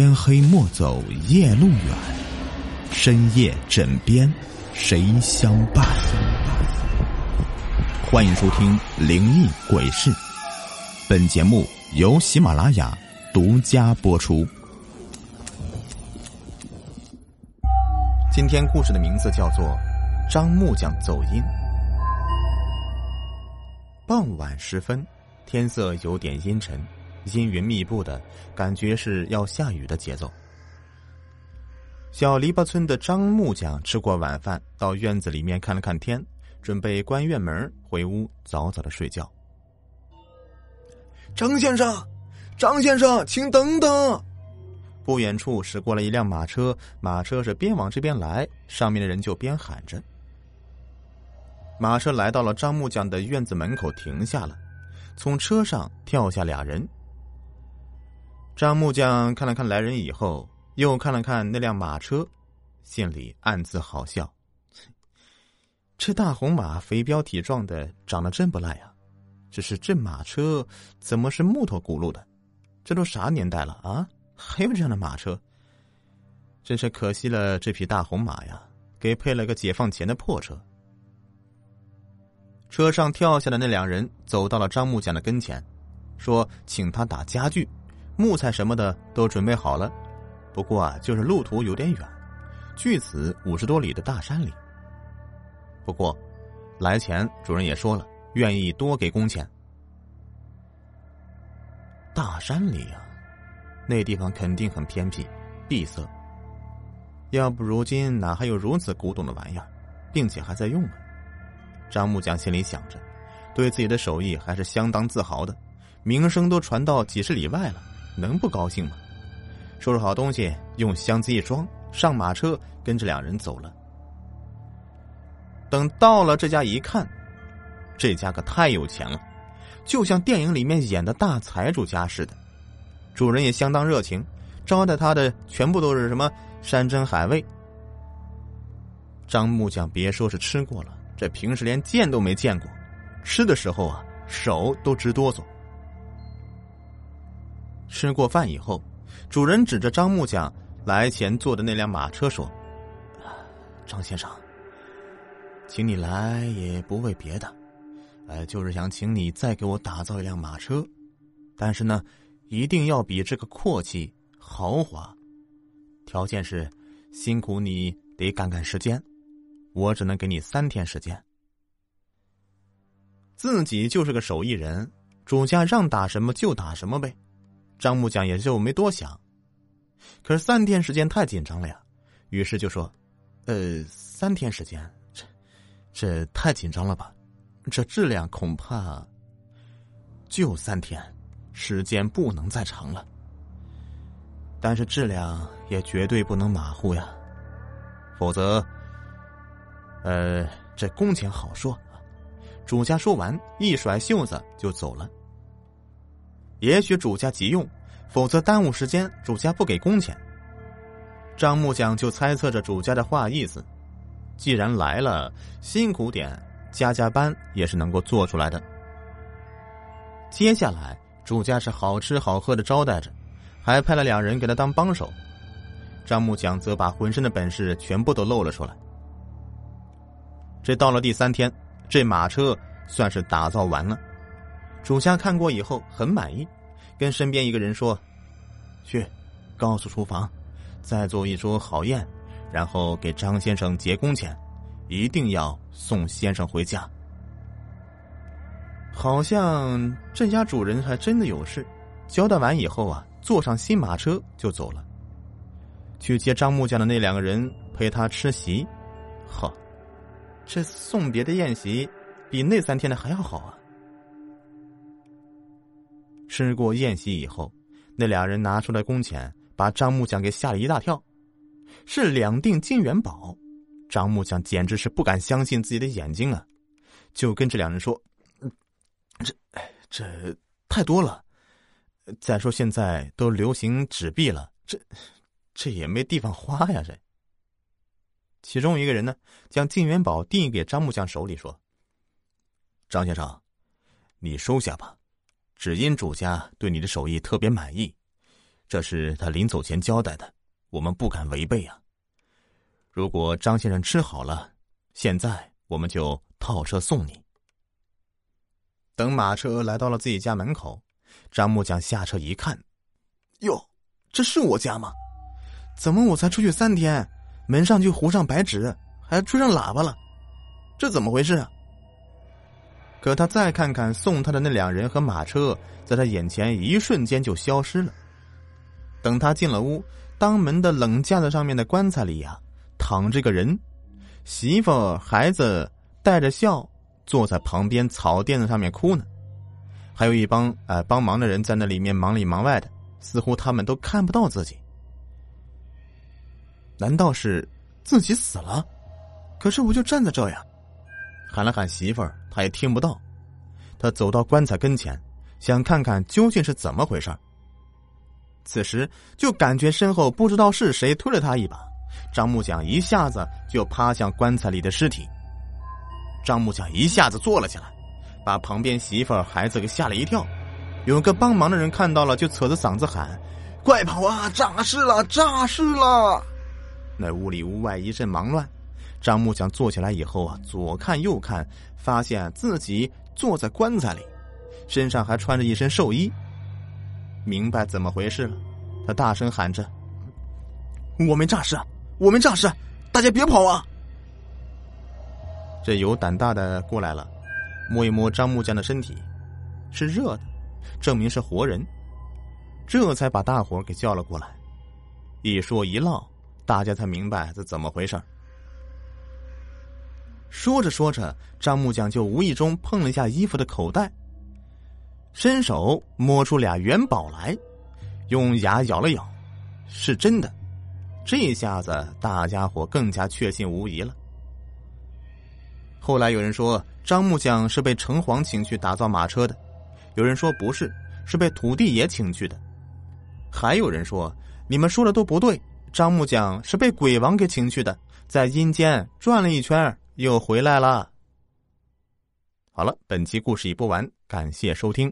天黑莫走夜路远，深夜枕边谁相伴？欢迎收听《灵异鬼事》，本节目由喜马拉雅独家播出。今天故事的名字叫做《张木匠走音》。傍晚时分，天色有点阴沉。阴云密布的感觉是要下雨的节奏。小篱笆村的张木匠吃过晚饭，到院子里面看了看天，准备关院门回屋早早的睡觉。张先生，张先生，请等等！不远处驶过了一辆马车，马车是边往这边来，上面的人就边喊着。马车来到了张木匠的院子门口，停下了，从车上跳下俩人。张木匠看了看来人以后，又看了看那辆马车，心里暗自好笑。这大红马肥膘体壮的，长得真不赖啊！只是这马车怎么是木头轱辘的？这都啥年代了啊？还有这样的马车？真是可惜了这匹大红马呀！给配了个解放前的破车。车上跳下的那两人走到了张木匠的跟前，说：“请他打家具。”木材什么的都准备好了，不过啊，就是路途有点远，距此五十多里的大山里。不过，来前主人也说了，愿意多给工钱。大山里啊，那地方肯定很偏僻、闭塞。要不如今哪还有如此古董的玩意儿，并且还在用呢？张木匠心里想着，对自己的手艺还是相当自豪的，名声都传到几十里外了。能不高兴吗？收拾好东西，用箱子一装，上马车，跟着两人走了。等到了这家一看，这家可太有钱了，就像电影里面演的大财主家似的。主人也相当热情，招待他的全部都是什么山珍海味。张木匠别说是吃过了，这平时连见都没见过，吃的时候啊，手都直哆嗦。吃过饭以后，主人指着张木匠来前坐的那辆马车说：“张先生，请你来也不为别的，呃，就是想请你再给我打造一辆马车，但是呢，一定要比这个阔气豪华。条件是，辛苦你得赶赶时间，我只能给你三天时间。自己就是个手艺人，主家让打什么就打什么呗。”张木匠也就没多想，可是三天时间太紧张了呀，于是就说：“呃，三天时间，这这太紧张了吧？这质量恐怕就三天，时间不能再长了。但是质量也绝对不能马虎呀，否则，呃，这工钱好说。”主家说完，一甩袖子就走了。也许主家急用，否则耽误时间，主家不给工钱。张木匠就猜测着主家的话意思，既然来了，辛苦点，加加班也是能够做出来的。接下来，主家是好吃好喝的招待着，还派了两人给他当帮手。张木匠则把浑身的本事全部都露了出来。这到了第三天，这马车算是打造完了。主家看过以后很满意，跟身边一个人说：“去，告诉厨房，再做一桌好宴，然后给张先生结工钱，一定要送先生回家。”好像这家主人还真的有事，交代完以后啊，坐上新马车就走了。去接张木匠的那两个人陪他吃席，好，这送别的宴席比那三天的还要好啊。吃过宴席以后，那俩人拿出来工钱，把张木匠给吓了一大跳，是两锭金元宝。张木匠简直是不敢相信自己的眼睛啊，就跟这两人说：“这，这太多了。再说现在都流行纸币了，这，这也没地方花呀。”这，其中一个人呢，将金元宝递给张木匠手里，说：“张先生，你收下吧。”只因主家对你的手艺特别满意，这是他临走前交代的，我们不敢违背啊。如果张先生吃好了，现在我们就套车送你。等马车来到了自己家门口，张木匠下车一看，哟，这是我家吗？怎么我才出去三天，门上就糊上白纸，还吹上喇叭了？这怎么回事啊？可他再看看送他的那两人和马车，在他眼前一瞬间就消失了。等他进了屋，当门的冷架子上面的棺材里呀，躺着个人，媳妇孩子带着笑坐在旁边草垫子上面哭呢，还有一帮哎帮忙的人在那里面忙里忙外的，似乎他们都看不到自己。难道是自己死了？可是我就站在这呀，喊了喊媳妇儿，他也听不到。他走到棺材跟前，想看看究竟是怎么回事此时就感觉身后不知道是谁推了他一把，张木匠一下子就趴向棺材里的尸体。张木匠一下子坐了起来，把旁边媳妇儿、孩子给吓了一跳。有个帮忙的人看到了，就扯着嗓子喊：“快跑啊！诈尸了！诈尸了！”那屋里屋外一阵忙乱，张木匠坐起来以后啊，左看右看，发现自己坐在棺材里，身上还穿着一身寿衣。明白怎么回事了，他大声喊着：“我没诈尸，我没诈尸，大家别跑啊！”这有胆大的过来了，摸一摸张木匠的身体，是热的，证明是活人，这才把大伙给叫了过来。一说一唠。大家才明白这怎么回事说着说着，张木匠就无意中碰了一下衣服的口袋，伸手摸出俩元宝来，用牙咬了咬，是真的。这下子大家伙更加确信无疑了。后来有人说张木匠是被城隍请去打造马车的，有人说不是，是被土地爷请去的，还有人说你们说的都不对。张木匠是被鬼王给请去的，在阴间转了一圈，又回来了。好了，本期故事已播完，感谢收听。